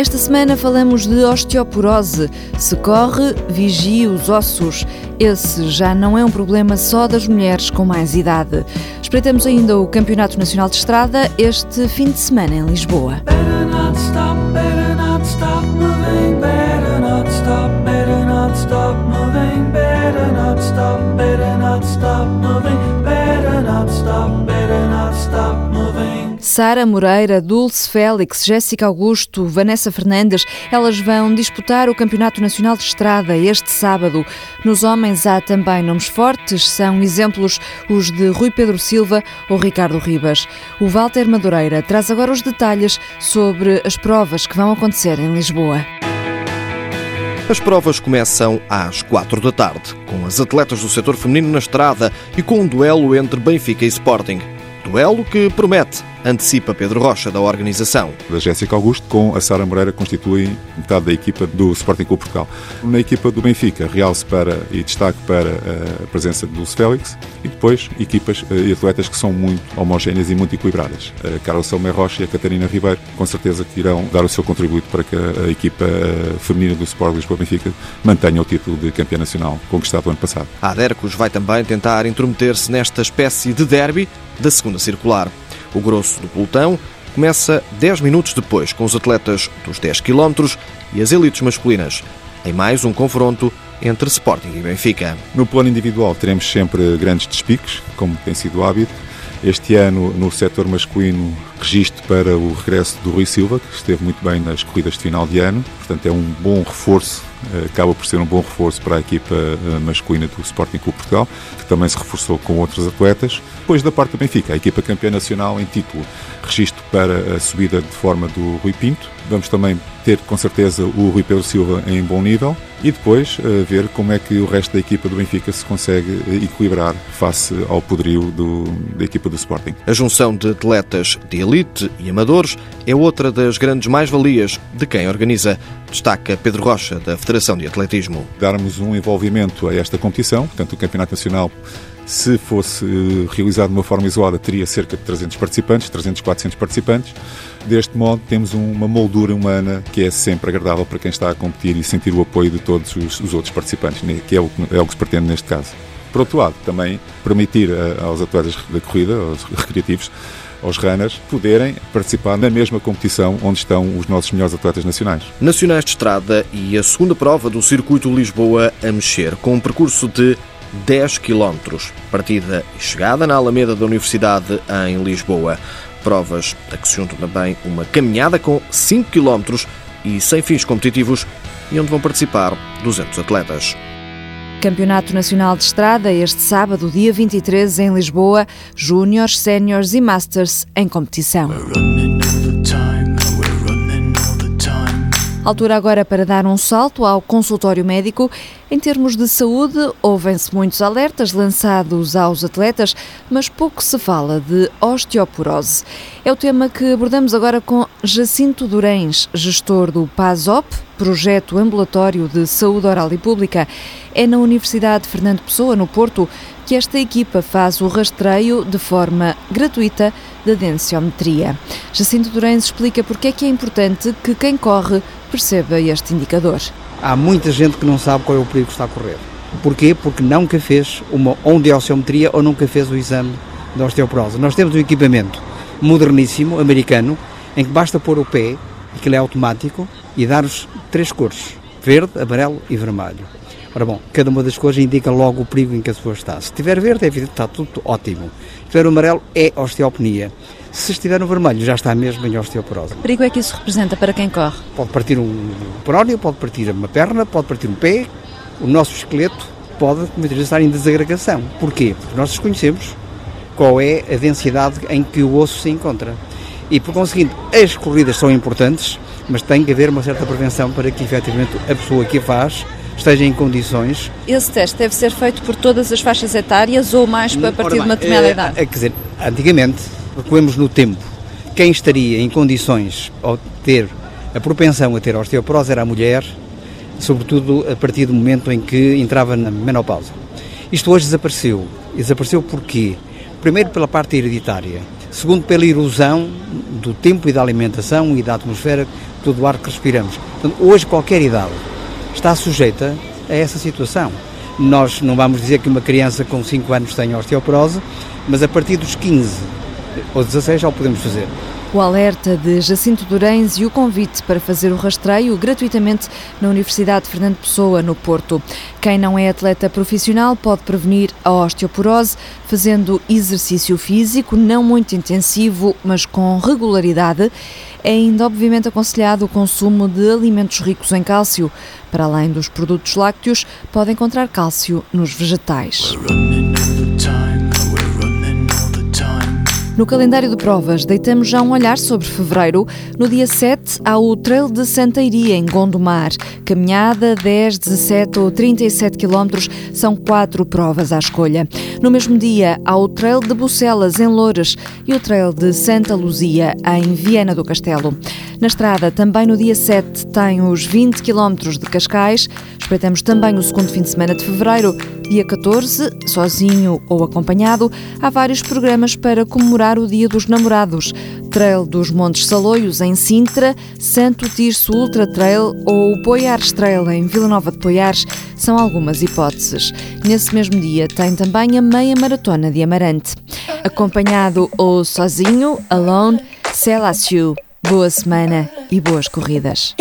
Esta semana falamos de osteoporose. Se corre, vigie os ossos. Esse já não é um problema só das mulheres com mais idade. Espreitamos ainda o Campeonato Nacional de Estrada este fim de semana em Lisboa. Sara Moreira, Dulce Félix, Jéssica Augusto, Vanessa Fernandes, elas vão disputar o Campeonato Nacional de Estrada este sábado. Nos homens há também nomes fortes, são exemplos os de Rui Pedro Silva ou Ricardo Ribas. O Walter Madureira traz agora os detalhes sobre as provas que vão acontecer em Lisboa. As provas começam às quatro da tarde, com as atletas do setor feminino na estrada e com um duelo entre Benfica e Sporting. Duelo que promete antecipa Pedro Rocha, da organização. Da Jéssica Augusto com a Sara Moreira constituem metade da equipa do Sporting Clube Portugal. Na equipa do Benfica, realce para e destaque para a presença de Dulce Félix e depois equipas eh, e atletas que são muito homogéneas e muito equilibradas. A Carla Salomé Rocha e a Catarina Ribeiro, com certeza que irão dar o seu contributo para que a equipa eh, feminina do Sport Lisboa Benfica mantenha o título de campeã nacional conquistado no ano passado. A Adercos vai também tentar intrometer-se nesta espécie de derby da segunda circular. O grosso do pelotão começa 10 minutos depois, com os atletas dos 10 km e as elites masculinas, em mais um confronto entre Sporting e Benfica. No plano individual teremos sempre grandes despiques, como tem sido o hábito. Este ano, no setor masculino, registro para o regresso do Rui Silva, que esteve muito bem nas corridas de final de ano. Portanto, é um bom reforço, acaba por ser um bom reforço para a equipa eh, masculina do Sporting Clube Portugal, que também se reforçou com outros atletas. Depois da parte do Benfica, a equipa campeã nacional em título, registro para a subida de forma do Rui Pinto. Vamos também ter com certeza o Rui Pedro Silva em bom nível e depois uh, ver como é que o resto da equipa do Benfica se consegue equilibrar face ao poderio do, da equipa do Sporting. A junção de atletas de elite e amadores é outra das grandes mais-valias de quem organiza, destaca Pedro Rocha, da Federação de Atletismo. Darmos um envolvimento a esta competição, portanto o Campeonato Nacional se fosse eh, realizado de uma forma isolada, teria cerca de 300 participantes, 300, 400 participantes. Deste modo, temos uma moldura humana que é sempre agradável para quem está a competir e sentir o apoio de todos os, os outros participantes, né, que é o, é o que se pretende neste caso. Por outro lado, também permitir a, aos atletas da corrida, aos recreativos, aos runners, poderem participar na mesma competição onde estão os nossos melhores atletas nacionais. Nacionais de Estrada e a segunda prova do Circuito Lisboa a mexer, com um percurso de 10 km, partida e chegada na Alameda da Universidade em Lisboa. Provas a que se juntam também uma caminhada com 5 km e sem fins competitivos e onde vão participar 200 atletas. Campeonato Nacional de Estrada este sábado, dia 23, em Lisboa, Júniores, Séniores e Masters em competição. Altura agora para dar um salto ao consultório médico. Em termos de saúde, ouvem-se muitos alertas lançados aos atletas, mas pouco se fala de osteoporose. É o tema que abordamos agora com Jacinto Durães, gestor do PASOP, Projeto Ambulatório de Saúde Oral e Pública. É na Universidade Fernando Pessoa, no Porto, que esta equipa faz o rastreio de forma gratuita da densitometria. Jacinto Durães explica porque é que é importante que quem corre perceba este indicador. Há muita gente que não sabe qual é o perigo que está a correr. Porquê? Porque nunca fez uma ondeoceometria ou nunca fez o exame da osteoporose. Nós temos um equipamento moderníssimo, americano, em que basta pôr o pé, ele é automático, e dar os três cores, verde, amarelo e vermelho. Ora bom, cada uma das cores indica logo o perigo em que a pessoa está. Se estiver verde, é evidente que está tudo ótimo. Se estiver amarelo, é osteopenia. Se estiver no vermelho, já está mesmo em osteoporose. Que perigo é que isso representa para quem corre? Pode partir um prónio, pode partir uma perna, pode partir um pé. O nosso esqueleto pode muitas vezes estar em desagregação. Porquê? Porque nós desconhecemos qual é a densidade em que o osso se encontra. E, por conseguinte, as corridas são importantes, mas tem que haver uma certa prevenção para que, efetivamente, a pessoa que a faz esteja em condições. Esse teste deve ser feito por todas as faixas etárias ou mais a partir de uma determinada é, idade? É, quer dizer, antigamente, recuemos no tempo, quem estaria em condições de ter a propensão a ter osteoporose era a mulher, sobretudo a partir do momento em que entrava na menopausa. Isto hoje desapareceu. Desapareceu porquê? Primeiro pela parte hereditária. Segundo, pela erosão do tempo e da alimentação e da atmosfera do ar que respiramos. Portanto, hoje qualquer idade está sujeita a essa situação. Nós não vamos dizer que uma criança com 5 anos tenha osteoporose, mas a partir dos 15 ou 16 já o podemos fazer. O alerta de Jacinto Durães e o convite para fazer o rastreio gratuitamente na Universidade Fernando Pessoa, no Porto. Quem não é atleta profissional pode prevenir a osteoporose fazendo exercício físico, não muito intensivo, mas com regularidade. É ainda obviamente aconselhado o consumo de alimentos ricos em cálcio. Para além dos produtos lácteos, pode encontrar cálcio nos vegetais. No calendário de provas, deitamos já um olhar sobre fevereiro. No dia 7, há o Trail de Santa Iria, em Gondomar. Caminhada, 10, 17 ou 37 quilómetros, são quatro provas à escolha. No mesmo dia, há o Trail de Bucelas, em Loures, e o Trail de Santa Luzia, em Viena do Castelo. Na estrada, também no dia 7, tem os 20 quilómetros de Cascais. Espreitamos também o segundo fim de semana de fevereiro. Dia 14, sozinho ou acompanhado, há vários programas para comemorar o Dia dos Namorados. Trail dos Montes Saloios, em Sintra, Santo Tirso Ultra Trail ou o Poiares Trail, em Vila Nova de Poiares, são algumas hipóteses. Nesse mesmo dia tem também a meia maratona de Amarante. Acompanhado ou sozinho, alone, Celassiu. Boa semana e boas corridas.